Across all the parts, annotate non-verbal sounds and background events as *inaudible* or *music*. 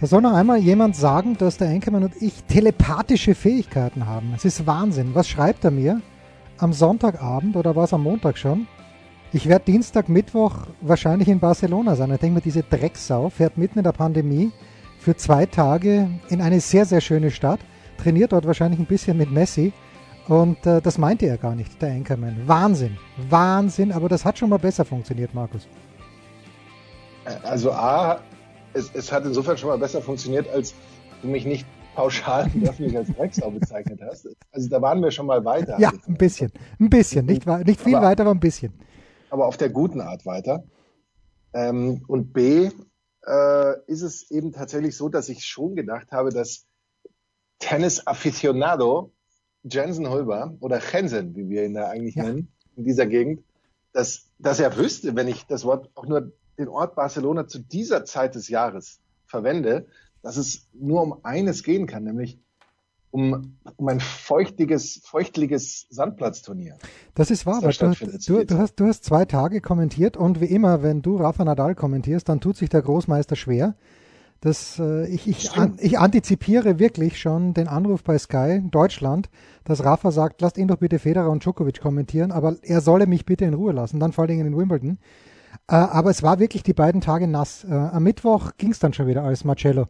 Da soll noch einmal jemand sagen, dass der Enkermann und ich telepathische Fähigkeiten haben. Es ist Wahnsinn. Was schreibt er mir? Am Sonntagabend oder war es am Montag schon? Ich werde Dienstag, Mittwoch wahrscheinlich in Barcelona sein. Ich denke mir, diese Drecksau fährt mitten in der Pandemie für zwei Tage in eine sehr, sehr schöne Stadt, trainiert dort wahrscheinlich ein bisschen mit Messi. Und äh, das meinte er gar nicht, der Anchorman. Wahnsinn, Wahnsinn, aber das hat schon mal besser funktioniert, Markus. Also A, es, es hat insofern schon mal besser funktioniert, als du mich nicht pauschal und öffentlich als Drecksau bezeichnet hast. Also da waren wir schon mal weiter. Ja, ein bisschen, ein bisschen, nicht, nicht viel aber, weiter, aber ein bisschen. Aber auf der guten Art weiter. Ähm, und B, äh, ist es eben tatsächlich so, dass ich schon gedacht habe, dass Tennis Aficionado Jensen Holber oder Jensen, wie wir ihn da eigentlich ja. nennen, in dieser Gegend, dass, dass er wüsste, wenn ich das Wort auch nur den Ort Barcelona zu dieser Zeit des Jahres verwende, dass es nur um eines gehen kann, nämlich um, um ein feuchtiges, feuchtliches Sandplatzturnier. Das ist wahr, aber du, du, du, hast, du hast zwei Tage kommentiert und wie immer, wenn du Rafa Nadal kommentierst, dann tut sich der Großmeister schwer. Das, äh, ich, ich, an, ich antizipiere wirklich schon den Anruf bei Sky Deutschland, dass Rafa sagt, lasst ihn doch bitte Federer und Djokovic kommentieren, aber er solle mich bitte in Ruhe lassen, dann vor allen Dingen in Wimbledon. Äh, aber es war wirklich die beiden Tage nass. Äh, am Mittwoch ging es dann schon wieder, als Marcello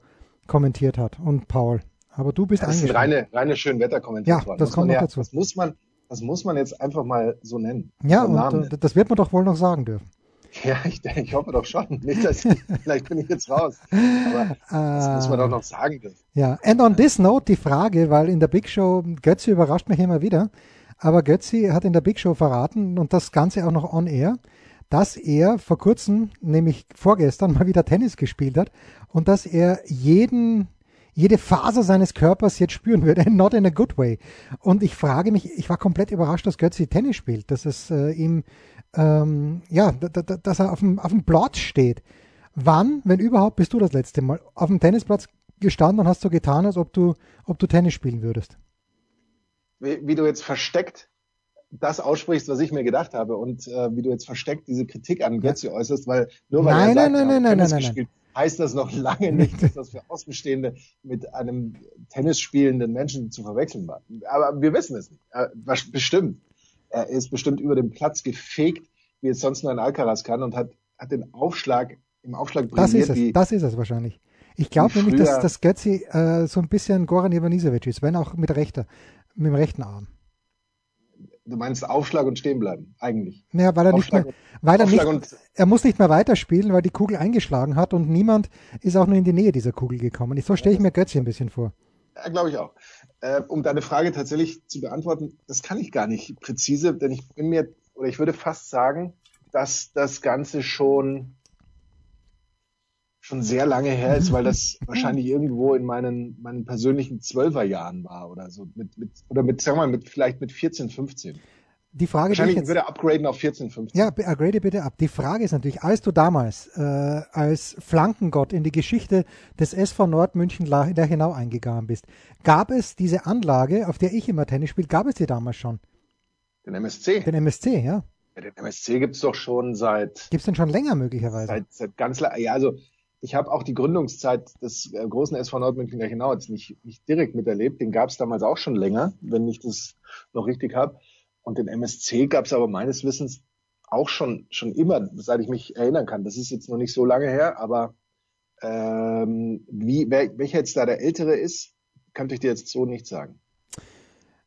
kommentiert hat und Paul. Aber du bist Das sind reine, reine Schönwetterkommentatoren. Ja, das kommt noch ja, dazu. Das muss man, das muss man jetzt einfach mal so nennen. Ja, und äh, das wird man doch wohl noch sagen dürfen. *laughs* Ja, ich, ich hoffe doch schon. Nicht, dass ich, *laughs* vielleicht bin ich jetzt raus. Aber das muss man doch noch sagen dürfen. Ja, and on this note die Frage, weil in der Big Show, Götzi überrascht mich immer wieder, aber Götzi hat in der Big Show verraten und das Ganze auch noch on air, dass er vor kurzem, nämlich vorgestern, *laughs* mal wieder Tennis gespielt hat und dass er jeden, jede Faser seines Körpers jetzt spüren würde, *laughs* not in a good way. Und ich frage mich, ich war komplett überrascht, dass Götzi Tennis spielt, dass es äh, ihm, ähm, ja, dass er auf dem, auf dem Platz steht. Wann, wenn überhaupt, bist du das letzte Mal auf dem Tennisplatz gestanden und hast so getan, als ob du, ob du Tennis spielen würdest? Wie, wie du jetzt versteckt das aussprichst, was ich mir gedacht habe und äh, wie du jetzt versteckt diese Kritik an Götze ja. äußerst, weil nur weil nein, er sagt, nein, nein, nein, nein, gespielt, heißt das noch lange *laughs* nicht, dass das für Außenstehende mit einem Tennis spielenden Menschen zu verwechseln war. Aber wir wissen es nicht. Äh, bestimmt. Er ist bestimmt über den Platz gefegt, wie es sonst nur ein Alcaraz kann und hat, hat den Aufschlag im Aufschlag Das ist es, wie, das ist es wahrscheinlich. Ich glaube nämlich, dass, dass Götzi äh, so ein bisschen Goran Ivanisevic ist, wenn auch mit rechter, mit dem rechten Arm. Du meinst Aufschlag und stehen bleiben, eigentlich. Ja, weil er Aufschlag nicht mehr, weil er nicht, er muss nicht mehr weiterspielen, weil die Kugel eingeschlagen hat und niemand ist auch nur in die Nähe dieser Kugel gekommen. So stelle ich mir Götzi ein bisschen vor. Ja, glaube ich auch. Äh, um deine Frage tatsächlich zu beantworten, das kann ich gar nicht präzise, denn ich bin mir, oder ich würde fast sagen, dass das Ganze schon schon sehr lange her ist, weil das *laughs* wahrscheinlich irgendwo in meinen, meinen persönlichen Zwölferjahren war oder so. Mit, mit, oder mit, sagen wir mal, mit, vielleicht mit 14, 15. Die Frage, Wahrscheinlich die ich jetzt, würde upgraden auf 14, 15. Ja, upgrade bitte ab. Die Frage ist natürlich, als du damals äh, als Flankengott in die Geschichte des SV Nordmünchen Lerchenau eingegangen bist, gab es diese Anlage, auf der ich immer Tennis spiele, gab es die damals schon? Den MSC? Den MSC, ja. ja den MSC gibt's doch schon seit... Gibt's denn schon länger möglicherweise? Seit, seit ganz ja, also ich habe auch die Gründungszeit des äh, großen SV Nordmünchen Lerchenau jetzt nicht, nicht direkt miterlebt. Den gab es damals auch schon länger, wenn ich das noch richtig habe. Und den MSC gab es aber meines Wissens auch schon schon immer, seit ich mich erinnern kann. Das ist jetzt noch nicht so lange her, aber ähm, wie wer, welcher jetzt da der Ältere ist, kann ich dir jetzt so nicht sagen.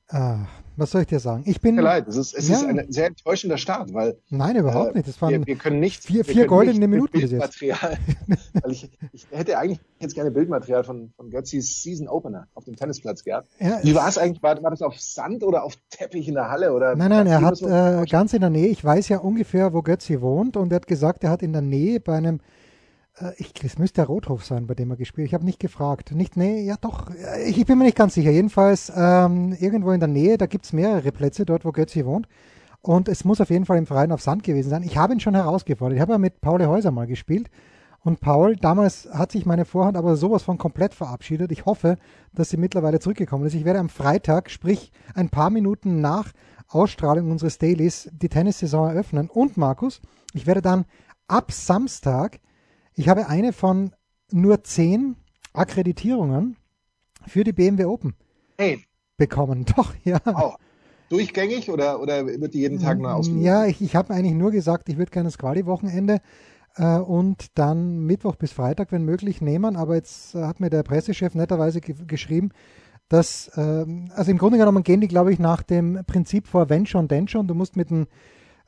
Ah, was soll ich dir sagen? Ich bin. Tut mir leid, es ist, es ja. ist ein sehr enttäuschender Start, weil. Nein, überhaupt äh, nicht. Das waren wir, wir können nicht. Vier, vier goldene Minuten bis jetzt. *laughs* weil ich, ich hätte eigentlich jetzt gerne Bildmaterial von, von Götzis Season Opener auf dem Tennisplatz gehabt. Ja, Wie war es eigentlich? War, war das auf Sand oder auf Teppich in der Halle? Oder nein, nein, er hat äh, ganz in der Nähe. Ich weiß ja ungefähr, wo Götzi wohnt und er hat gesagt, er hat in der Nähe bei einem ich, es müsste der Rothof sein, bei dem er gespielt Ich habe nicht gefragt. Nicht, nee, ja doch. Ich, ich bin mir nicht ganz sicher. Jedenfalls ähm, irgendwo in der Nähe, da gibt es mehrere Plätze dort, wo Götzi wohnt. Und es muss auf jeden Fall im Verein auf Sand gewesen sein. Ich habe ihn schon herausgefordert. Ich habe ja mit Paul Häuser mal gespielt. Und Paul, damals hat sich meine Vorhand aber sowas von komplett verabschiedet. Ich hoffe, dass sie mittlerweile zurückgekommen ist. Ich werde am Freitag, sprich ein paar Minuten nach Ausstrahlung unseres Dailies, die Tennissaison eröffnen. Und Markus, ich werde dann ab Samstag, ich habe eine von nur zehn Akkreditierungen für die BMW Open hey. bekommen. *laughs* Doch, ja. Auch. Durchgängig oder, oder wird die jeden Tag neu ausgelost? Ja, ich, ich habe eigentlich nur gesagt, ich würde gerne das Quali-Wochenende äh, und dann Mittwoch bis Freitag, wenn möglich, nehmen. Aber jetzt äh, hat mir der Pressechef netterweise ge geschrieben, dass, äh, also im Grunde genommen gehen die, glaube ich, nach dem Prinzip vor, wenn schon, denn schon. Du musst mit einem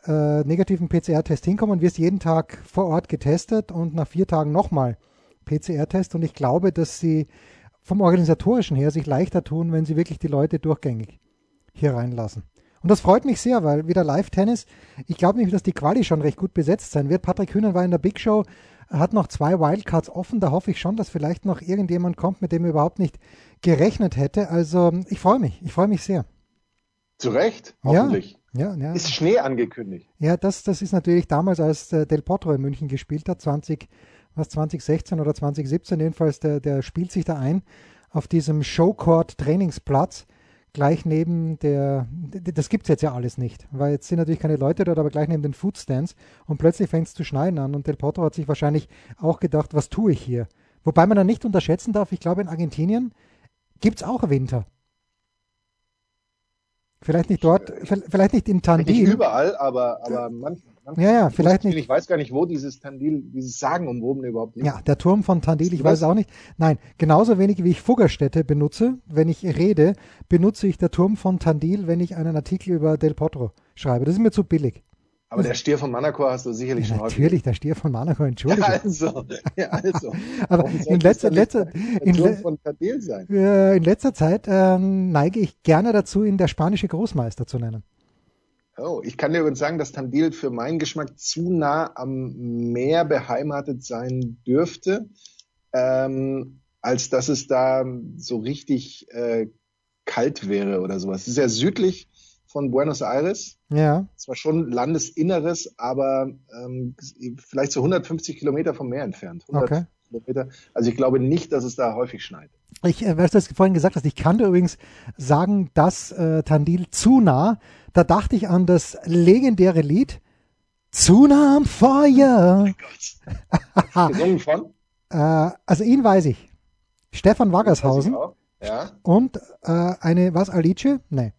äh, negativen PCR-Test hinkommen, wirst jeden Tag vor Ort getestet und nach vier Tagen nochmal PCR-Test. Und ich glaube, dass sie vom organisatorischen her sich leichter tun, wenn sie wirklich die Leute durchgängig hier reinlassen. Und das freut mich sehr, weil wieder Live-Tennis, ich glaube nämlich, dass die Quali schon recht gut besetzt sein wird. Patrick Hühnen war in der Big Show, hat noch zwei Wildcards offen. Da hoffe ich schon, dass vielleicht noch irgendjemand kommt, mit dem er überhaupt nicht gerechnet hätte. Also ich freue mich, ich freue mich sehr. Zu Recht, hoffentlich. Ja, ja, Ist Schnee angekündigt? Ja, das, das ist natürlich damals, als äh, Del Potro in München gespielt hat, 20, was 2016 oder 2017 jedenfalls, der, der spielt sich da ein auf diesem Showcourt Trainingsplatz gleich neben der, das gibt es jetzt ja alles nicht, weil jetzt sind natürlich keine Leute dort, aber gleich neben den Foodstands und plötzlich fängt es zu schneien an und Del Potro hat sich wahrscheinlich auch gedacht, was tue ich hier? Wobei man dann nicht unterschätzen darf, ich glaube in Argentinien gibt es auch Winter. Vielleicht nicht dort, vielleicht nicht in Tandil. Nicht überall, aber, aber manchmal. Ja, ja, vielleicht nicht. Ich weiß gar nicht, wo dieses Tandil, dieses Sagenumwobene überhaupt liegt. Ja, der Turm von Tandil, ich weiß es auch nicht. Nein, genauso wenig wie ich Fuggerstätte benutze, wenn ich rede, benutze ich der Turm von Tandil, wenn ich einen Artikel über Del Potro schreibe. Das ist mir zu billig. Aber der Stier von Monaco hast du sicherlich ja, schon Natürlich, der Stier von Monaco, entschuldige. Ja, also, ja, also. *laughs* Aber in letzter, letzter, in, le äh, in, letzter Zeit ähm, neige ich gerne dazu, ihn der spanische Großmeister zu nennen. Oh, ich kann dir übrigens sagen, dass Tandil für meinen Geschmack zu nah am Meer beheimatet sein dürfte, ähm, als dass es da so richtig äh, kalt wäre oder sowas. Es ist ja südlich von Buenos Aires. Ja. Zwar schon Landesinneres, aber ähm, vielleicht so 150 Kilometer vom Meer entfernt. okay. Kilometer. Also ich glaube nicht, dass es da häufig schneit. Ich, äh, was du vorhin gesagt hast, ich kann dir übrigens sagen, dass äh, Tandil zu nah da dachte ich an das legendäre Lied Zu nah am Feuer. Oh Gesungen von? Äh, also ihn weiß ich. Stefan Waggershausen. Ja. Und äh, eine, was, Alice? Nee.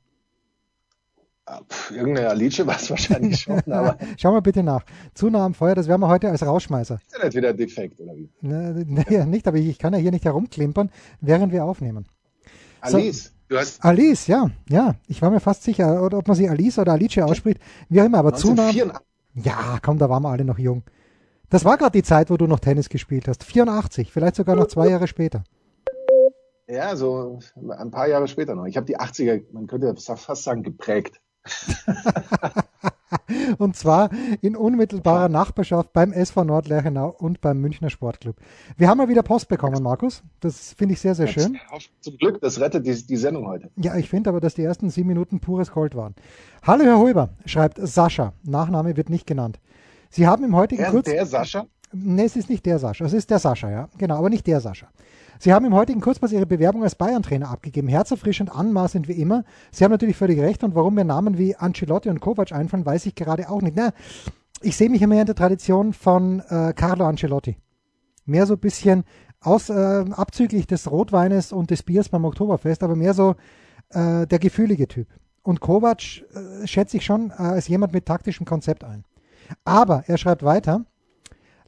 Ah, irgendeine Alice war es *laughs* wahrscheinlich schon, aber. *laughs* Schau mal bitte nach. Zu nah am Feuer, das werden wir heute als Rausschmeißer. Ist ja nicht wieder defekt, oder wie? Ne, ne, *laughs* ja, nicht, aber ich, ich kann ja hier nicht herumklimpern, während wir aufnehmen. Alice. So, Du hast Alice, ja, ja. Ich war mir fast sicher, ob man sie Alice oder Alice ausspricht. Wie auch immer, aber zu nah. Ja, komm, da waren wir alle noch jung. Das war gerade die Zeit, wo du noch Tennis gespielt hast. 84, vielleicht sogar noch zwei Jahre später. Ja, so ein paar Jahre später noch. Ich habe die 80er, man könnte fast sagen, geprägt. *laughs* und zwar in unmittelbarer Nachbarschaft beim SV Nordlerchenau und beim Münchner Sportclub. Wir haben mal wieder Post bekommen, Markus. Das finde ich sehr, sehr schön. Zum Glück, das rettet die, die Sendung heute. Ja, ich finde aber, dass die ersten sieben Minuten pures Gold waren. Hallo, Herr Holber, schreibt Sascha. Nachname wird nicht genannt. Sie haben im heutigen der, Kurz... Der Sascha? Nee, es ist nicht der Sascha. Es ist der Sascha, ja. Genau, aber nicht der Sascha. Sie haben im heutigen Kurzpass Ihre Bewerbung als Bayern-Trainer abgegeben. Herzerfrischend, anmaßend wie immer. Sie haben natürlich völlig recht und warum mir Namen wie Ancelotti und Kovac einfallen, weiß ich gerade auch nicht. Na, ich sehe mich immer in der Tradition von äh, Carlo Ancelotti. Mehr so ein bisschen aus, äh, abzüglich des Rotweines und des Biers beim Oktoberfest, aber mehr so äh, der gefühlige Typ. Und Kovac äh, schätze ich schon äh, als jemand mit taktischem Konzept ein. Aber er schreibt weiter,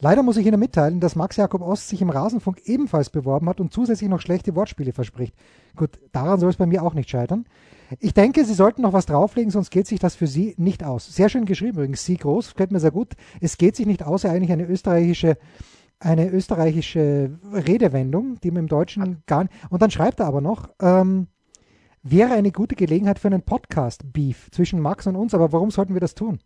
Leider muss ich Ihnen mitteilen, dass Max Jakob Ost sich im Rasenfunk ebenfalls beworben hat und zusätzlich noch schlechte Wortspiele verspricht. Gut, daran soll es bei mir auch nicht scheitern. Ich denke, Sie sollten noch was drauflegen, sonst geht sich das für Sie nicht aus. Sehr schön geschrieben übrigens, Sie groß, gefällt mir sehr gut. Es geht sich nicht aus, ja eigentlich eine österreichische, eine österreichische Redewendung, die man im Deutschen gar nicht. Und dann schreibt er aber noch, ähm, wäre eine gute Gelegenheit für einen Podcast-Beef zwischen Max und uns, aber warum sollten wir das tun?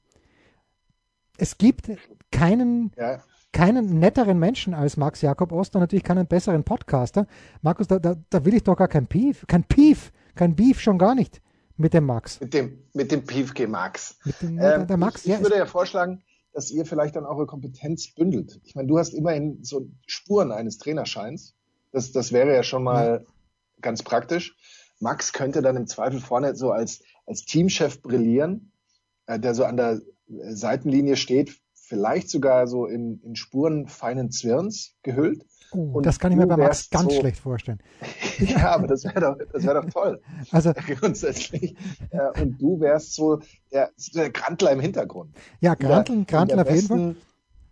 Es gibt keinen ja keinen netteren Menschen als Max Jakob Ost und natürlich keinen besseren Podcaster. Markus, da, da, da will ich doch gar kein Pief, kein Pief, kein Beef schon gar nicht mit dem Max. Mit dem, mit dem Piefke Max. Mit dem, ähm, der Max ich, ich würde ja vorschlagen, dass ihr vielleicht dann eure Kompetenz bündelt. Ich meine, du hast immerhin so Spuren eines Trainerscheins. Das, das wäre ja schon mal ja. ganz praktisch. Max könnte dann im Zweifel vorne so als, als Teamchef brillieren, äh, der so an der Seitenlinie steht, vielleicht sogar so in, in Spuren feinen Zwirns gehüllt. Uh, das kann ich mir bei Max ganz so, schlecht vorstellen. *laughs* ja, aber das wäre doch, das wäre doch toll. *laughs* Also *laughs* grundsätzlich. und du wärst so der, der Grantler im Hintergrund. Ja, Grantl, Grantl auf jeden Fall.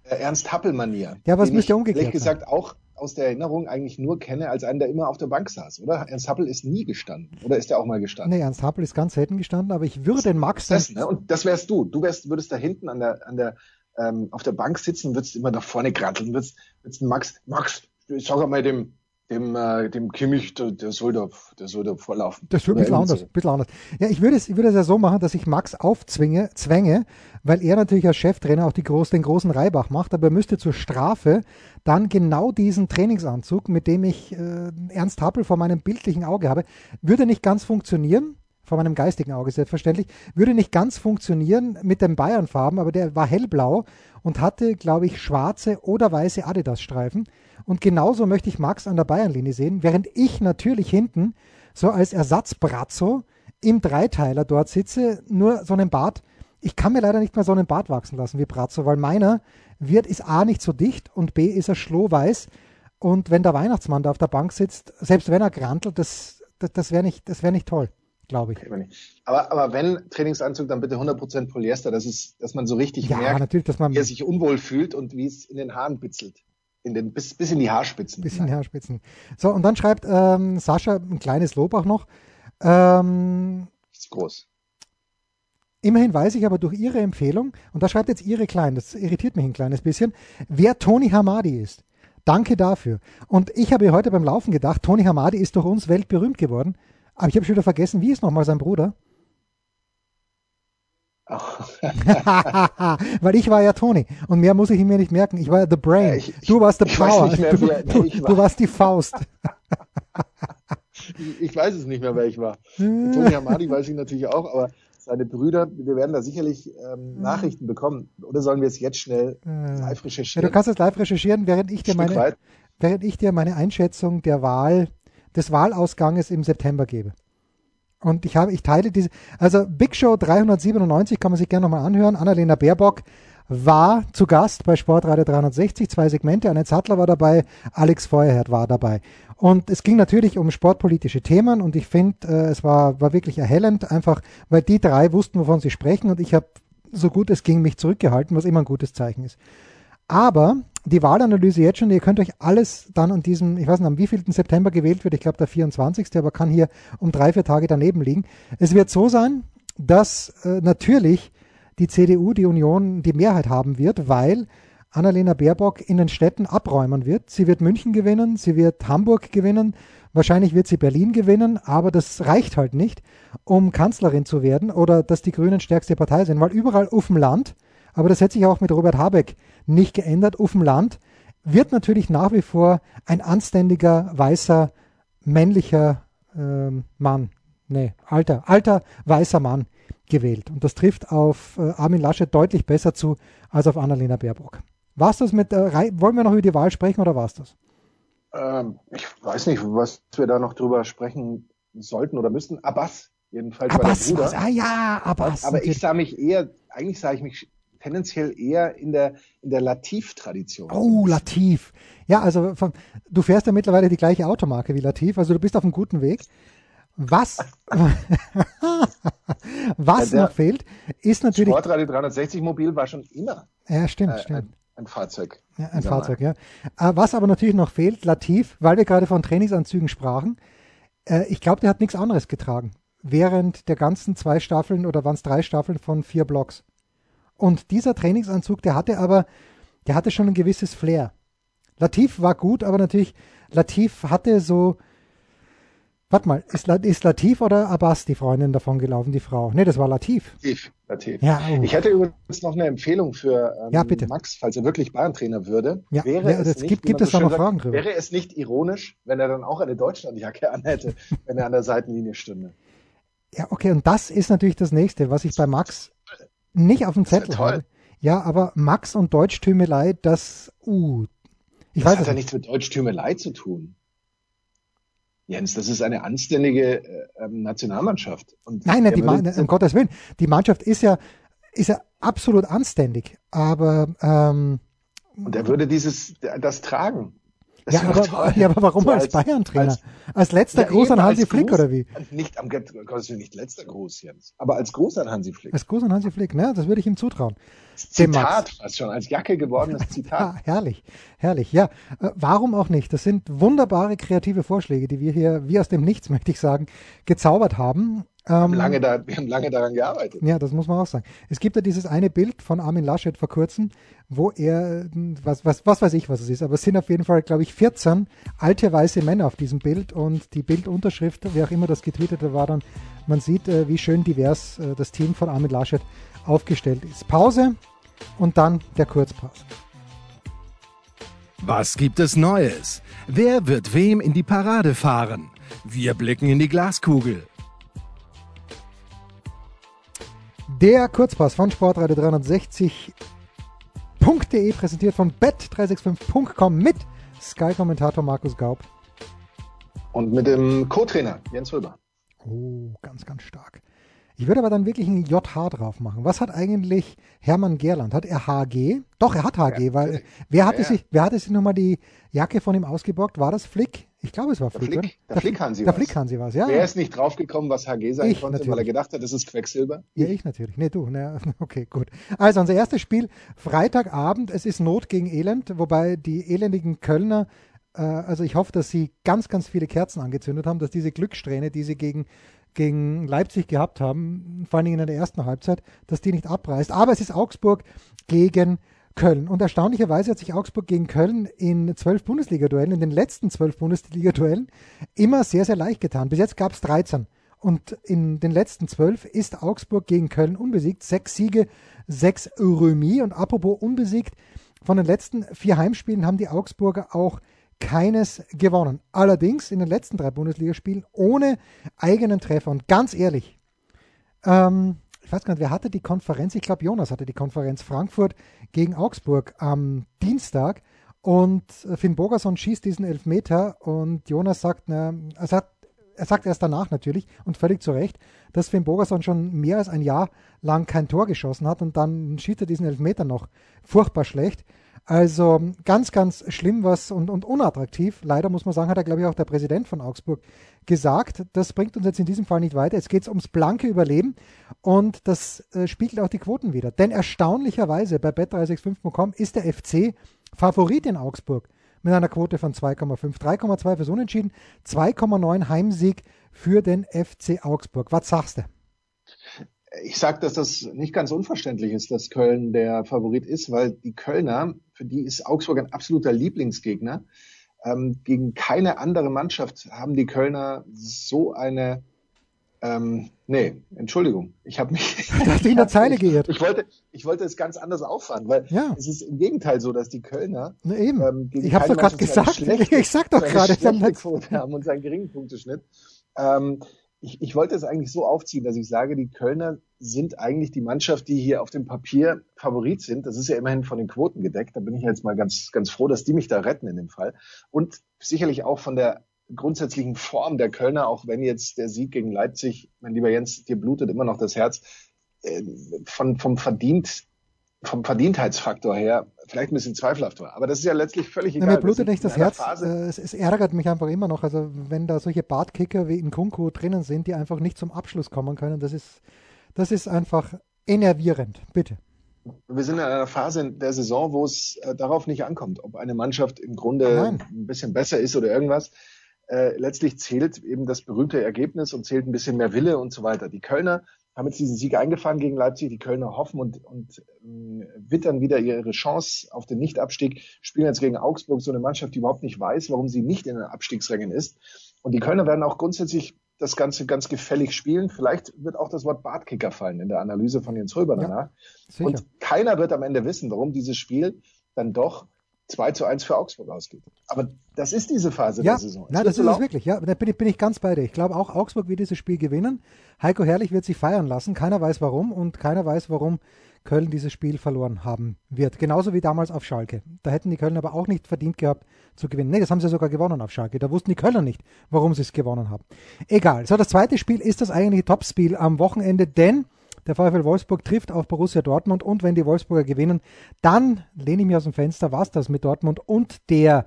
Ernst Happel-Manier. Ja, was müsste umgekehrt Ehrlich gesagt auch aus der Erinnerung eigentlich nur kenne als einen, der immer auf der Bank saß, oder? Ernst Happel ist nie gestanden. Oder ist er auch mal gestanden? Nee, Ernst Happel ist ganz selten gestanden, aber ich würde den Max. Das, ne? Und das wärst du. Du wärst, würdest da hinten an der, an der, ähm, auf der Bank sitzen, würdest immer nach vorne granteln, würdest, würdest Max, Max, ich sag mal dem, dem, äh, dem Kimmich, der, der, soll da, der soll da vorlaufen. Das wird ein bisschen anders, so. bisschen anders. Ja, ich würde es, ich würde es ja so machen, dass ich Max aufzwinge, zwänge, weil er natürlich als Cheftrainer auch die groß, den großen Reibach macht, aber er müsste zur Strafe dann genau diesen Trainingsanzug, mit dem ich äh, Ernst Happel vor meinem bildlichen Auge habe, würde nicht ganz funktionieren, vor meinem geistigen Auge selbstverständlich, würde nicht ganz funktionieren mit den Bayern-Farben, aber der war hellblau und hatte, glaube ich, schwarze oder weiße Adidas-Streifen. Und genauso möchte ich Max an der Bayernlinie sehen, während ich natürlich hinten so als Ersatzbrazzo im Dreiteiler dort sitze, nur so einen Bart. Ich kann mir leider nicht mehr so einen Bart wachsen lassen wie Brazzo, weil meiner wird, ist A nicht so dicht und B ist er schlohweiß. Und wenn der Weihnachtsmann da auf der Bank sitzt, selbst wenn er grantelt, das, das, das wäre nicht, wär nicht toll glaube ich. Aber, aber wenn Trainingsanzug, dann bitte 100% Polyester, das ist, dass man so richtig ja, merkt, natürlich, dass man, wie er sich unwohl fühlt und wie es in den Haaren bitzelt. In den, bis, bis in die Haarspitzen. Bis in die Haarspitzen. So, und dann schreibt ähm, Sascha ein kleines Lob auch noch. Ähm, ist groß. Immerhin weiß ich aber durch Ihre Empfehlung, und da schreibt jetzt Ihre Klein, das irritiert mich ein kleines bisschen, wer Tony Hamadi ist. Danke dafür. Und ich habe heute beim Laufen gedacht, Tony Hamadi ist durch uns weltberühmt geworden. Aber ich habe schon wieder vergessen, wie ist nochmal sein Bruder? *laughs* Weil ich war ja Tony und mehr muss ich mir nicht merken. Ich war ja The Brain. Ja, ich, du warst The Power. Mehr, du, wer, du, war. du, warst die Faust. *laughs* ich weiß es nicht mehr, wer ich war. *laughs* Tony Amadi weiß ich natürlich auch, aber seine Brüder, wir werden da sicherlich ähm, Nachrichten bekommen. Oder sollen wir es jetzt schnell live recherchieren? Ja, du kannst es live recherchieren, während ich dir meine, während ich dir meine Einschätzung der Wahl des Wahlausganges im September gebe. Und ich habe, ich teile diese, also Big Show 397 kann man sich gerne nochmal anhören. Annalena Baerbock war zu Gast bei Sportradio 360, zwei Segmente. Annette Sattler war dabei, Alex Feuerherd war dabei. Und es ging natürlich um sportpolitische Themen und ich finde, äh, es war, war wirklich erhellend, einfach weil die drei wussten, wovon sie sprechen und ich habe so gut es ging mich zurückgehalten, was immer ein gutes Zeichen ist. Aber die Wahlanalyse jetzt schon, ihr könnt euch alles dann an diesem, ich weiß nicht, am wievielten September gewählt wird, ich glaube der 24. aber kann hier um drei, vier Tage daneben liegen. Es wird so sein, dass äh, natürlich die CDU, die Union, die Mehrheit haben wird, weil Annalena Baerbock in den Städten abräumen wird. Sie wird München gewinnen, sie wird Hamburg gewinnen, wahrscheinlich wird sie Berlin gewinnen, aber das reicht halt nicht, um Kanzlerin zu werden oder dass die Grünen stärkste Partei sind, weil überall auf dem Land, aber das hätte sich auch mit Robert Habeck nicht geändert. Auf dem Land wird natürlich nach wie vor ein anständiger, weißer, männlicher ähm, Mann, nee, alter, alter, weißer Mann gewählt. Und das trifft auf äh, Armin Laschet deutlich besser zu als auf Annalena Baerbock. War's das mit, äh, wollen wir noch über die Wahl sprechen oder war's das? Ähm, ich weiß nicht, was wir da noch drüber sprechen sollten oder müssten. Abbas, jedenfalls Abbas, war der Bruder. Ah ja, Abbas. Aber ich sah mich eher, eigentlich sah ich mich tendenziell eher in der, in der Latif-Tradition. Oh, Latif. Ja, also von, du fährst ja mittlerweile die gleiche Automarke wie Latif, also du bist auf einem guten Weg. Was, *laughs* was ja, noch fehlt, ist natürlich. Sportradio 360 Mobil war schon immer. Ja, stimmt, äh, stimmt. Ein, ein Fahrzeug. Ja, ein Fahrzeug, ja. Äh, was aber natürlich noch fehlt, Latif, weil wir gerade von Trainingsanzügen sprachen, äh, ich glaube, der hat nichts anderes getragen. Während der ganzen zwei Staffeln oder waren es drei Staffeln von vier Blocks. Und dieser Trainingsanzug, der hatte aber, der hatte schon ein gewisses Flair. Latif war gut, aber natürlich, Latif hatte so, Warte mal, ist, ist Latif oder Abbas die Freundin davon gelaufen, die Frau? Nee, das war Latif. Latif, Latif. Ja, oh. Ich hätte übrigens noch eine Empfehlung für ähm, Ja. Max, falls er wirklich Bayern-Trainer würde. Ja, wäre ja, es nicht, gibt- gibt es da noch sagt, Fragen drüber? Wäre es nicht ironisch, wenn er dann auch eine Deutschlandjacke *laughs* anhätte, wenn er an der Seitenlinie stünde? Ja, okay, und das ist natürlich das nächste, was ich bei Max nicht auf dem Zettel toll. habe. Ja, aber Max und Deutschtümelei, das, uh, ich Das weiß hat ja nicht. nichts mit Deutschtümelei zu tun. Jens, das ist eine anständige äh, ähm, Nationalmannschaft. Und Nein, nein, die Ma um Gottes Willen, die Mannschaft ist ja, ist ja absolut anständig, aber, ähm, Und er würde dieses, das tragen. Ja, ist aber, ja, aber warum So als, Bayern-Trainer? als- Als, letzter Ja, Gruß an Hansi als Flick Gruß- oder wie? Nicht am Gottes nicht letzter Gruß, Jens. Aber als Gruß an Hansi Flick. Als Gruß an Hansi Flick, ne? Das würde ich ihm zutrauen. Zitat fast schon, als Jacke gewordenes Ah, *laughs* Zitat. herrlich, herrlich. Ja, äh, warum auch nicht? Das sind wunderbare kreative Vorschläge, die wir hier, wie aus dem Nichts, *laughs* möchte ich sagen, gezaubert haben. Wir haben Ähm, lange, da, *laughs* wir haben lange daran gearbeitet. Ja, das muss man auch sagen. Es gibt ja dieses eine Bild von Armin Laschet vor kurzem, wo er, äh, was, was, was weiß ich, was es ist, aber es sind auf jeden Fall, glaube ich, 14 alte weiße Männer auf diesem Bild und die Bildunterschrift, wie auch immer das getweetete war dann, man sieht, äh, wie schön divers äh, das Team von Armin Laschet aufgestellt ist. Pause und dann der Kurzpass. Was gibt es Neues? Wer wird wem in die Parade fahren? Wir blicken in die Glaskugel. Der Kurzpass von Sportradio 360.de präsentiert von bet365.com mit Sky-Kommentator Markus Gaub. Und mit dem Co-Trainer Jens Röber. Oh, ganz, ganz stark. Ich würde aber dann wirklich ein JH drauf machen. Was hat eigentlich Hermann Gerland? Hat er HG? Doch, er hat HG, weil wer hatte Ja, ja. sich, wer hatte sich nochmal die Jacke von ihm ausgeborgt? War das Flick? Ich glaube, es war Der Flick, Flick, oder? der Flick Hansi Der. Flick Hansi war es, ja. Wer ist nicht draufgekommen, was HG sein Ich konnte, natürlich. weil er gedacht hat, das ist Quecksilber? Ja, ich natürlich. Nee, du. Ne, *laughs* okay, gut. Also unser erstes Spiel, Freitagabend. Es ist Not gegen Elend, wobei die elendigen Kölner, äh, also ich hoffe, dass sie ganz, ganz viele Kerzen angezündet haben, dass diese Glückssträhne, die sie gegen, gegen Leipzig gehabt haben, vor allen Dingen in der ersten Halbzeit, dass die nicht abreißt. Aber es ist Augsburg gegen Köln. Und erstaunlicherweise hat sich Augsburg gegen Köln in zwölf Bundesliga-Duellen, in den letzten zwölf Bundesliga-Duellen, immer sehr, sehr leicht getan. Bis jetzt gab es 13. Und in den letzten zwölf ist Augsburg gegen Köln unbesiegt. Sechs Siege, sechs Remis. Und apropos unbesiegt, von den letzten vier Heimspielen haben die Augsburger auch keines gewonnen. Allerdings in den letzten drei Bundesligaspielen ohne eigenen Treffer. Und ganz ehrlich, ähm, ich weiß gar nicht, wer hatte die Konferenz? Ich glaube, Jonas hatte die Konferenz Frankfurt gegen Augsburg am Dienstag. Und äh, Finn Bogerson schießt diesen Elfmeter und Jonas sagt, na, er sagt, er sagt erst danach natürlich und völlig zu Recht, dass Finn Bogerson schon mehr als ein Jahr lang kein Tor geschossen hat und dann schießt er diesen Elfmeter noch furchtbar schlecht. Also ganz, ganz schlimm was und, und unattraktiv. Leider muss man sagen, hat er, glaube ich, auch der Präsident von Augsburg gesagt. Das bringt uns jetzt in diesem Fall nicht weiter. Jetzt geht es ums blanke Überleben und das äh, spiegelt auch die Quoten wieder. Denn erstaunlicherweise bei bet365.com ist der FC Favorit in Augsburg mit einer Quote von 2,5. 3,2 fürs Unentschieden, 2,9 Heimsieg für den FC Augsburg. Was sagst du? Ich sage, dass das nicht ganz unverständlich ist, dass Köln der Favorit ist, weil die Kölner, für die ist Augsburg ein absoluter Lieblingsgegner. Ähm, gegen keine andere Mannschaft haben die Kölner so eine ähm, nee, Entschuldigung. Ich habe mich. Du hast dich in der Zeile geirrt. Ich wollte, ich wollte es ganz anders auffahren, weil Ja. es ist im Gegenteil so, dass die Kölner Na eben. ähm, gegen ich habe doch gerade gesagt. *laughs* schlechte- ich sag doch gerade. *laughs* Quote haben und seinen geringen Punkteschnitt. Ähm, ich, ich wollte es eigentlich so aufziehen, dass ich sage, die Kölner sind eigentlich die Mannschaft, die hier auf dem Papier Favorit sind. Das ist ja immerhin von den Quoten gedeckt. Da bin ich jetzt mal ganz, ganz froh, dass die mich da retten in dem Fall. Und sicherlich auch von der grundsätzlichen Form der Kölner, auch wenn jetzt der Sieg gegen Leipzig, mein lieber Jens, dir blutet immer noch das Herz, äh, von, vom verdient, vom Verdientheitsfaktor her vielleicht ein bisschen zweifelhaft war. Aber das ist ja letztlich völlig Na, egal. mir blutet nicht das Herz. Phase- Äh, es, es ärgert mich einfach immer noch. Also wenn da solche Bartkicker wie in Kunku drinnen sind, die einfach nicht zum Abschluss kommen können, das ist, das ist einfach enervierend. Bitte. wir sind in einer Phase der Saison, wo es äh, darauf nicht ankommt, ob eine Mannschaft im Grunde Nein. ein bisschen besser ist oder irgendwas. Äh, letztlich zählt eben das berühmte Ergebnis und zählt ein bisschen mehr Wille und so weiter. Die Kölner haben jetzt diesen Sieg eingefahren gegen Leipzig. Die Kölner hoffen und, und ähm, wittern wieder ihre Chance auf den Nichtabstieg, spielen jetzt gegen Augsburg, so eine Mannschaft, die überhaupt nicht weiß, warum sie nicht in den Abstiegsrängen ist. Und die Kölner werden auch grundsätzlich das Ganze ganz gefällig spielen. Vielleicht wird auch das Wort Bartkicker fallen in der Analyse von Jens Röber danach. Ja, und keiner wird am Ende wissen, warum dieses Spiel dann doch 2 zu 1 für Augsburg ausgeht. Aber das ist diese Phase ja, der Saison. Nein, das ist es wirklich. Ja, da bin ich, bin ich ganz bei dir. Ich glaube auch, Augsburg wird dieses Spiel gewinnen. Heiko Herrlich wird sich feiern lassen. Keiner weiß warum und keiner weiß, warum Köln dieses Spiel verloren haben wird. Genauso wie damals auf Schalke. Da hätten die Kölner aber auch nicht verdient gehabt zu gewinnen. Nee, das haben sie sogar gewonnen auf Schalke. Da wussten die Kölner nicht, warum sie es gewonnen haben. Egal. So, das zweite Spiel ist das eigentliche Topspiel am Wochenende, denn der VfL Wolfsburg trifft auf Borussia Dortmund und wenn die Wolfsburger gewinnen, dann lehne ich mich aus dem Fenster, was das mit Dortmund und der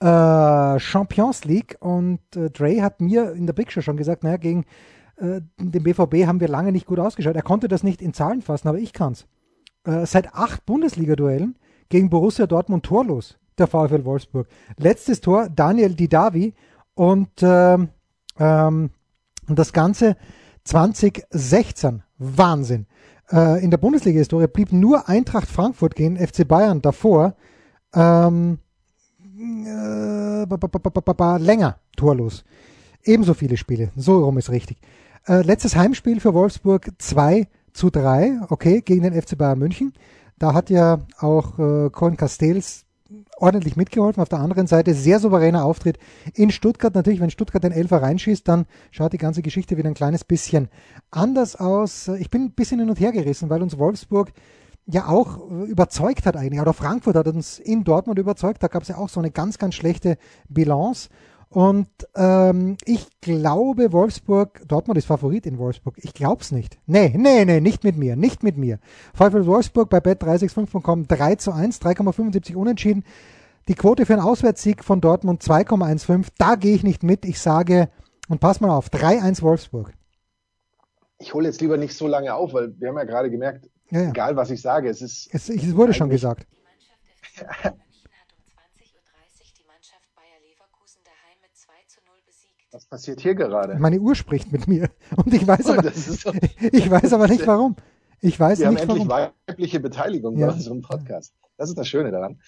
äh, Champions League. Und äh, Dre hat mir in der Big Show schon gesagt, naja, gegen äh, den BVB haben wir lange nicht gut ausgeschaut. Er konnte das nicht in Zahlen fassen, aber ich kann's. Äh, seit acht Bundesliga-Duellen gegen Borussia Dortmund torlos, der VfL Wolfsburg. Letztes Tor Daniel Didavi und ähm, ähm, das Ganze 2016. Wahnsinn. Äh, in der Bundesliga-Historie blieb nur Eintracht Frankfurt gegen FC Bayern davor ähm, äh, länger torlos. Ebenso viele Spiele. So rum ist richtig. Äh, letztes Heimspiel für Wolfsburg 2 zu 3, okay, gegen den FC Bayern München. Da hat ja auch äh, Colin Castells ordentlich mitgeholfen. Auf der anderen Seite sehr souveräner Auftritt in Stuttgart. Natürlich, wenn Stuttgart den Elfer reinschießt, dann schaut die ganze Geschichte wieder ein kleines bisschen anders aus. Ich bin ein bisschen hin und her gerissen, weil uns Wolfsburg ja auch überzeugt hat eigentlich. Oder Frankfurt hat uns in Dortmund überzeugt. Da gab es ja auch so eine ganz, ganz schlechte Bilanz. Und ähm, ich glaube, Wolfsburg, Dortmund ist Favorit in Wolfsburg. Ich glaube es nicht. Nee, nee, nee, nicht mit mir, nicht mit mir. VfL Wolfsburg bei bet365.com 3 zu 1, 3,75 unentschieden. Die Quote für einen Auswärtssieg von Dortmund 2,15. Da gehe ich nicht mit. Ich sage, und pass mal auf, 3-1 Wolfsburg. Ich hole jetzt lieber nicht so lange auf, weil wir haben ja gerade gemerkt, ja, ja. egal was ich sage, es ist. Es, es wurde schon gesagt. *laughs* Was passiert hier gerade? Meine Uhr spricht mit mir und ich weiß, oh, aber, ich weiß aber nicht warum. Ich weiß Wir nicht haben endlich warum. weibliche Beteiligung ja. bei unserem Podcast. Das ist das Schöne daran.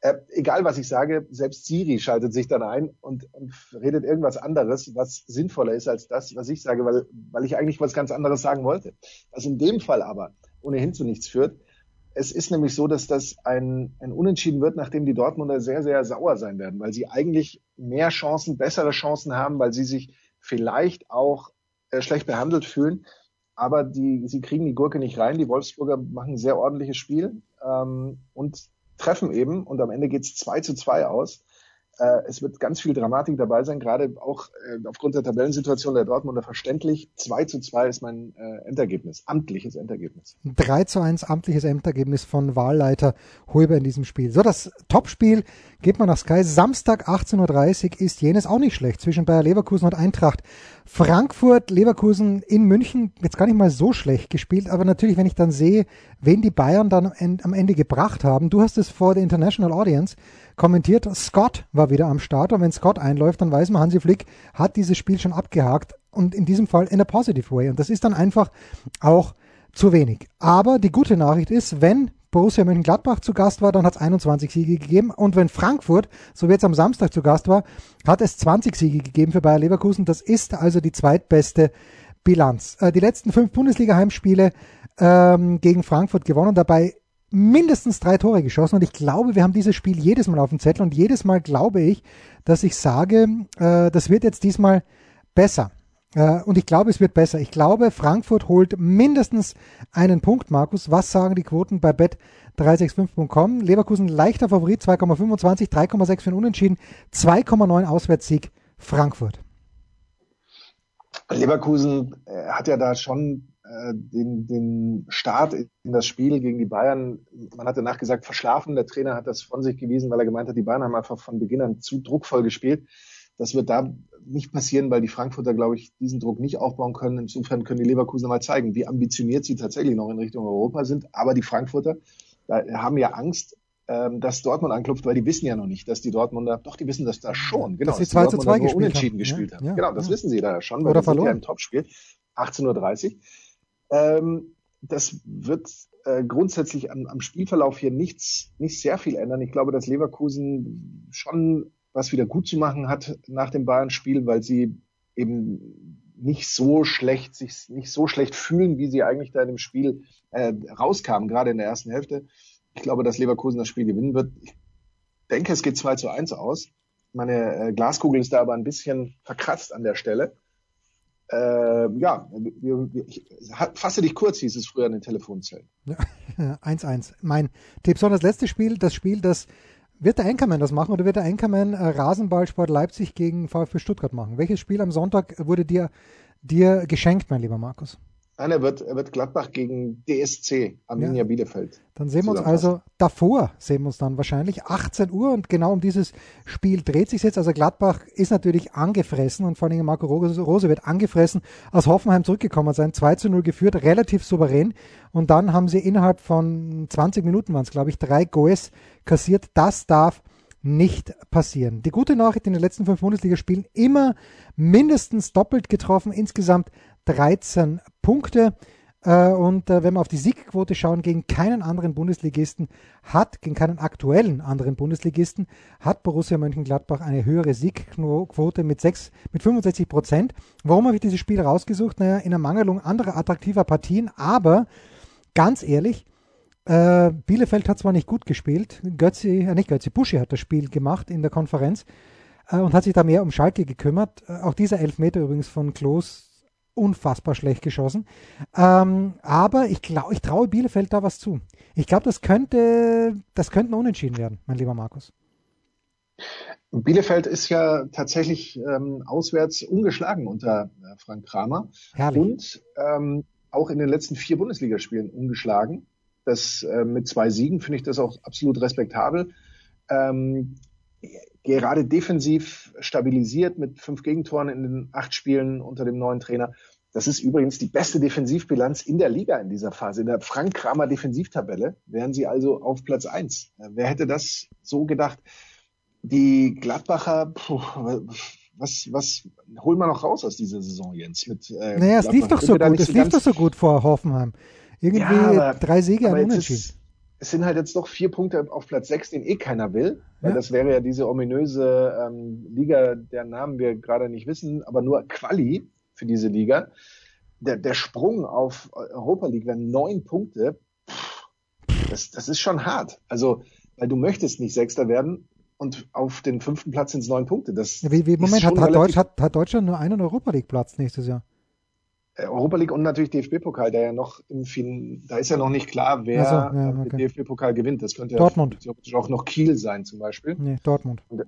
Äh, egal was ich sage, selbst Siri schaltet sich dann ein und, und, redet irgendwas anderes, was sinnvoller ist als das, was ich sage, weil, weil ich eigentlich was ganz anderes sagen wollte. Was in dem Fall aber ohnehin zu nichts führt, es ist nämlich so, dass das ein, ein Unentschieden wird, nachdem die Dortmunder sehr, sehr sauer sein werden, weil sie eigentlich mehr Chancen, bessere Chancen haben, weil sie sich vielleicht auch äh, schlecht behandelt fühlen. Aber die, sie kriegen die Gurke nicht rein. Die Wolfsburger machen ein sehr ordentliches Spiel ähm, und treffen eben. Und am Ende geht's zwei zu zwei aus. Äh, es wird ganz viel Dramatik dabei sein, gerade auch äh, aufgrund der Tabellensituation der Dortmunder verständlich. 2 zu 2 ist mein äh, Endergebnis, amtliches Endergebnis. 3 zu 1 amtliches Endergebnis von Wahlleiter Huber in diesem Spiel. So, das Topspiel geht man nach Sky. Samstag 18.30 Uhr ist jenes auch nicht schlecht zwischen Bayer Leverkusen und Eintracht. Frankfurt, Leverkusen in München jetzt gar nicht mal so schlecht gespielt, aber natürlich, wenn ich dann sehe, wen die Bayern dann am Ende gebracht haben, du hast es vor der International Audience kommentiert, Scott war wieder am Start und wenn Scott einläuft, dann weiß man, Hansi Flick hat dieses Spiel schon abgehakt und in diesem Fall in a positive way und das ist dann einfach auch zu wenig. Aber die gute Nachricht ist, wenn Borussia Mönchengladbach zu Gast war, dann hat es 21 Siege gegeben. Und wenn Frankfurt, so wie jetzt am Samstag zu Gast war, hat es 20 Siege gegeben für Bayer Leverkusen. Das ist also die zweitbeste Bilanz. Äh, die letzten fünf Bundesliga-Heimspiele ähm, gegen Frankfurt gewonnen, dabei mindestens drei Tore geschossen. Und ich glaube, wir haben dieses Spiel jedes Mal auf dem Zettel. Und jedes Mal glaube ich, dass ich sage, äh, das wird jetzt diesmal besser. Äh, und ich glaube, es wird besser. Ich glaube, Frankfurt holt mindestens einen Punkt, Markus. Was sagen die Quoten bei bet365.com? Leverkusen leichter Favorit, 2,25, 3,6 für einen Unentschieden, 2,9 Auswärtssieg Frankfurt. Leverkusen äh, hat ja da schon den, den Start in das Spiel gegen die Bayern, man hatte nachgesagt, verschlafen. Der Trainer hat das von sich gewiesen, weil er gemeint hat, die Bayern haben einfach von Beginn an zu druckvoll gespielt. Das wird da nicht passieren, weil die Frankfurter, glaube ich, diesen Druck nicht aufbauen können. Insofern können die Leverkusener mal zeigen, wie ambitioniert sie tatsächlich noch in Richtung Europa sind. Aber die Frankfurter haben ja Angst, ähm, dass Dortmund anklopft, weil die wissen ja noch nicht, dass die Dortmunder, doch, die wissen das da schon. Genau, dass die 2 zu 2 gespielt unentschieden haben. gespielt ja, haben. Ja, genau, das ja. wissen sie da schon, weil Oder das verloren. ja ein Topspiel. 18.30 Uhr. Ähm, das wird äh, grundsätzlich am, am Spielverlauf hier nichts, nicht sehr viel ändern. Ich glaube, dass Leverkusen schon was wieder gut zu machen hat nach dem Bayern-Spiel, weil sie eben nicht so schlecht, sich nicht so schlecht fühlen, wie sie eigentlich da in dem Spiel äh, rauskamen, gerade in der ersten Hälfte. Ich glaube, dass Leverkusen das Spiel gewinnen wird. Ich denke, es geht 2 zu 1 aus. Meine äh, Glaskugel ist da aber ein bisschen verkratzt an der Stelle. Äh, ja, wir, wir, ich, fasse dich kurz, hieß es früher in den Telefonzellen. 1-1. Ja, *laughs* mein Tipp. So, das letzte Spiel, das Spiel, das wird der Enkermann das machen oder wird der Enkermann äh, Rasenballsport Leipzig gegen VfB Stuttgart machen? Welches Spiel am Sonntag wurde dir, dir geschenkt, mein lieber Markus? Nein, er wird, er wird Gladbach gegen DSC, Arminia ja. Bielefeld. Dann sehen wir uns also davor, sehen wir uns dann wahrscheinlich 18 Uhr und genau um dieses Spiel dreht sich jetzt. Also Gladbach ist natürlich angefressen und vor allem Marco Rose wird angefressen aus Hoffenheim zurückgekommen sein, 2 zu 0 geführt, relativ souverän und dann haben sie innerhalb von 20 Minuten waren es, glaube ich, drei Goes kassiert. Das darf nicht passieren. Die gute Nachricht in den letzten fünf Bundesligaspielen immer mindestens doppelt getroffen, insgesamt 13 Punkte. Äh, und äh, wenn wir auf die Siegquote schauen, gegen keinen anderen Bundesligisten hat, gegen keinen aktuellen anderen Bundesligisten, hat Borussia Mönchengladbach eine höhere Siegquote mit 6, mit 65 Prozent. Warum habe ich dieses Spiel rausgesucht? Naja, in Ermangelung anderer attraktiver Partien, aber ganz ehrlich, äh, Bielefeld hat zwar nicht gut gespielt, Götzi, äh, nicht Götzi, Buschi hat das Spiel gemacht in der Konferenz und hat sich da mehr um Schalke gekümmert. Auch dieser Elfmeter übrigens von Klos unfassbar schlecht geschossen. Ähm, aber ich glaube, ich traue Bielefeld da was zu. Ich glaube, das könnte, das könnte unentschieden werden, mein lieber Markus. Bielefeld ist ja tatsächlich ähm, auswärts ungeschlagen unter äh, Frank Kramer. Herrlich. Und ähm, auch in den letzten vier Bundesligaspielen ungeschlagen. Das äh, mit zwei Siegen finde ich das auch absolut respektabel. Ähm, gerade defensiv stabilisiert mit fünf Gegentoren in den acht Spielen unter dem neuen Trainer. Das ist übrigens die beste Defensivbilanz in der Liga in dieser Phase. In der Frank Kramer Defensivtabelle wären sie also auf Platz eins. Äh, wer hätte das so gedacht? Die Gladbacher, puh, was, was holen wir noch raus aus dieser Saison, Jens? Mit, äh, naja, es lief doch so gut. Es lief doch so gut vor Hoffenheim. Irgendwie ja, aber, drei Siege an Unentschieden. Ist, es sind halt jetzt doch vier Punkte auf Platz sechs, den eh keiner will. Weil ja. das wäre ja diese ominöse ähm, Liga, deren Namen wir gerade nicht wissen, aber nur Quali für diese Liga. Der, der Sprung auf Europa League wären neun Punkte. Das, das ist schon hart. Also, weil du möchtest nicht Sechster werden und auf den fünften Platz sind es neun Punkte. Das wie, wie, Moment, hat, hat, Deutsch, hat, hat Deutschland nur einen Europa League Platz nächstes Jahr? Äh, Europa League und natürlich DFB-Pokal, der ja noch im Fin da ist ja noch nicht klar, wer so, ja, okay. den DFB-Pokal gewinnt. Das könnte Dortmund. ja auch noch Kiel sein zum Beispiel. Nee, Dortmund. Äh,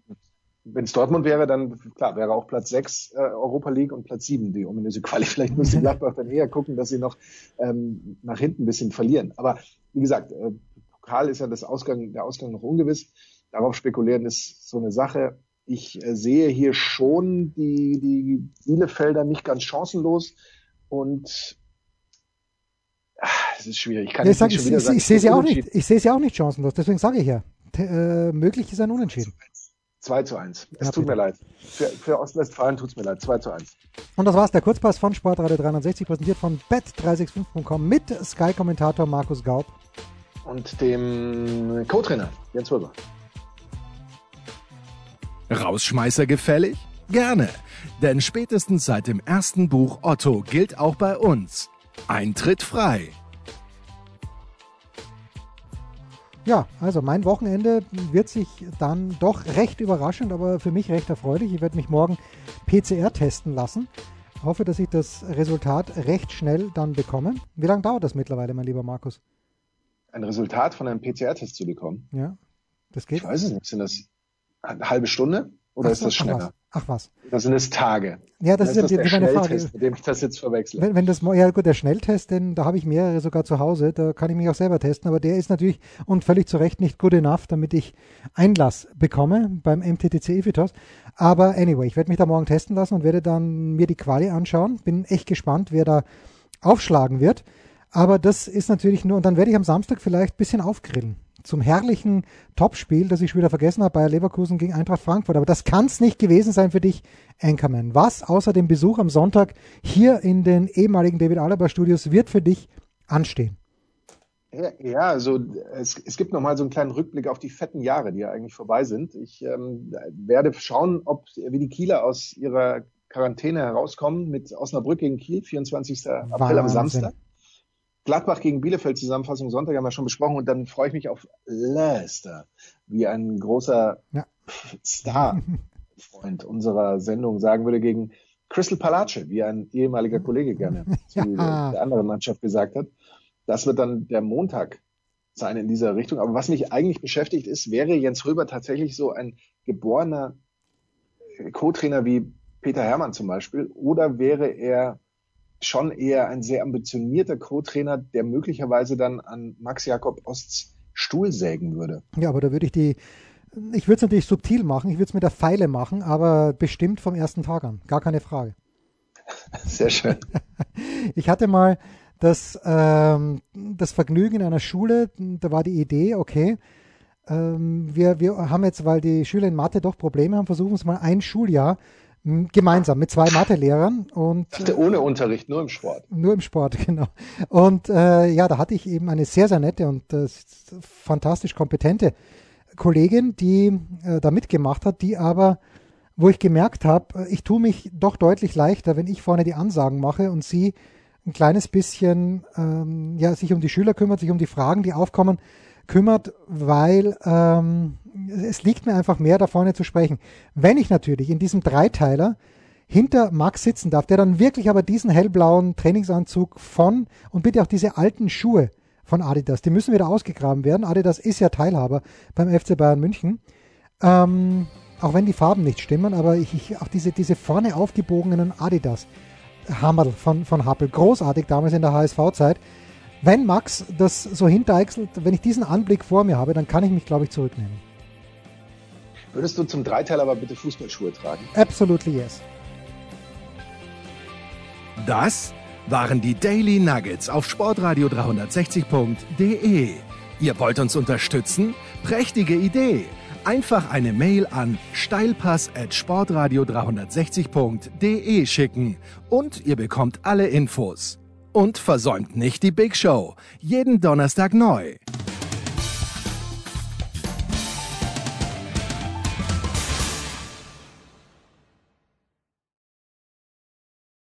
Wenn es Dortmund wäre, dann klar, wäre auch Platz 6 äh, Europa League und Platz 7 die ominöse Quali. *laughs* Vielleicht müsste Gladbach dann eher gucken, dass sie noch ähm, nach hinten ein bisschen verlieren. Aber wie gesagt, äh, Pokal ist ja das Ausgang, der Ausgang noch ungewiss. Darauf spekulieren ist so eine Sache. Ich äh, sehe hier schon die, die Bielefelder nicht ganz chancenlos und ach, es ist schwierig. Ich, kann nee, ich, sag, ich, ich, ich sehe sie auch nicht. Ich sehe sie auch nicht chancenlos. Deswegen sage ich ja, äh, möglich ist ein Unentschieden. 2 zu 1. Es ja, tut bitte. mir leid. Für, für Ostwestfalen tut es mir leid. 2 zu 1. Und das war's, der Kurzpass von Sportradio 360, präsentiert von bet365.com mit Sky-Kommentator Markus Gaub. Und dem Co-Trainer Jens Röber. Rausschmeißer gefällig? Gerne, denn spätestens seit dem ersten Buch Otto gilt auch bei uns Eintritt frei. Ja, also mein Wochenende wird sich dann doch recht überraschend, aber für mich recht erfreulich. Ich werde mich morgen PCR testen lassen. Hoffe, dass ich das Resultat recht schnell dann bekomme. Wie lange dauert das mittlerweile, mein lieber Markus? Ein Resultat von einem PCR-Test zu bekommen? Ja, das geht. Ich weiß es nicht. Sind das eine halbe Stunde? Oder ach, ist das schneller? Ach was. Das sind es Tage. Ja, das ist, ist das meine Frage. Mit dem ich das jetzt verwechsle. Wenn, wenn das, ja gut, der Schnelltest, denn da habe ich mehrere sogar zu Hause, da kann ich mich auch selber testen, aber der ist natürlich und völlig zu Recht nicht good enough, damit ich Einlass bekomme beim MTTC Evitos. Aber anyway, ich werde mich da morgen testen lassen und werde dann mir die Quali anschauen. Bin echt gespannt, wer da aufschlagen wird. Aber das ist natürlich nur, und dann werde ich am Samstag vielleicht ein bisschen aufgrillen zum herrlichen Topspiel, das ich schon wieder vergessen habe, Bayer Leverkusen gegen Eintracht Frankfurt. Aber das kann es nicht gewesen sein für dich, Anchorman. Was außer dem Besuch am Sonntag hier in den ehemaligen David Alaba Studios wird für dich anstehen? Ja, also es, es gibt nochmal so einen kleinen Rückblick auf die fetten Jahre, die ja eigentlich vorbei sind. Ich ähm, werde schauen, ob wie die Kieler aus ihrer Quarantäne herauskommen mit Osnabrück gegen Kiel, 24. Wahnsinn. April am Samstag. Gladbach gegen Bielefeld Zusammenfassung Sonntag haben wir schon besprochen und dann freue ich mich auf Leicester, wie ein großer ja. Star-Freund *laughs* unserer Sendung sagen würde, gegen Crystal Palace, wie ein ehemaliger Kollege gerne *laughs* zu ja. der anderen Mannschaft gesagt hat. Das wird dann der Montag sein in dieser Richtung. Aber was mich eigentlich beschäftigt ist, wäre Jens Röber tatsächlich so ein geborener Co-Trainer wie Peter Hermann zum Beispiel? Oder wäre er schon eher ein sehr ambitionierter Co-Trainer, der möglicherweise dann an Max Jakob Osts Stuhl sägen würde? Ja, aber da würde ich die, ich würde es natürlich subtil machen, ich würde es mit der Pfeile machen, aber bestimmt vom ersten Tag an, gar keine Frage. *laughs* Sehr schön. *laughs* Ich hatte mal das, ähm, das Vergnügen in einer Schule, da war die Idee, okay, ähm, wir, wir haben jetzt, weil die Schüler in Mathe doch Probleme haben, versuchen es mal ein Schuljahr gemeinsam mit zwei Mathe-Lehrern und ich dachte, ohne Unterricht, nur im Sport. Nur im Sport, *laughs* genau. Und äh, ja, da hatte ich eben eine sehr, sehr nette und äh, fantastisch kompetente Kollegin, die äh, da mitgemacht hat, die aber, wo ich gemerkt habe, ich tue mich doch deutlich leichter, wenn ich vorne die Ansagen mache und sie ein kleines bisschen ähm, ja, sich um die Schüler kümmert, sich um die Fragen, die aufkommen, kümmert, weil ähm, es liegt mir einfach mehr, da vorne zu sprechen. Wenn ich natürlich in diesem Dreiteiler hinter Max sitzen darf, der dann wirklich aber diesen hellblauen Trainingsanzug von und bitte auch diese alten Schuhe von Adidas, die müssen wieder ausgegraben werden. Adidas ist ja Teilhaber beim FC Bayern München. Ähm, auch wenn die Farben nicht stimmen, aber ich, ich, auch diese, diese vorne aufgebogenen Adidas Hammerl von, von Happel, großartig damals in der HSV-Zeit wenn Max das so hinteichselt, wenn ich diesen Anblick vor mir habe, dann kann ich mich, glaube ich, zurücknehmen. Würdest du zum Dreiteil aber bitte Fußballschuhe tragen? Absolutely yes. Das waren die Daily Nuggets auf sportradio 360.de. Ihr wollt uns unterstützen? Prächtige Idee! Einfach eine Mail an steilpass at sportradio 360.de schicken und ihr bekommt alle Infos. Und versäumt nicht die Big Show. Jeden Donnerstag neu.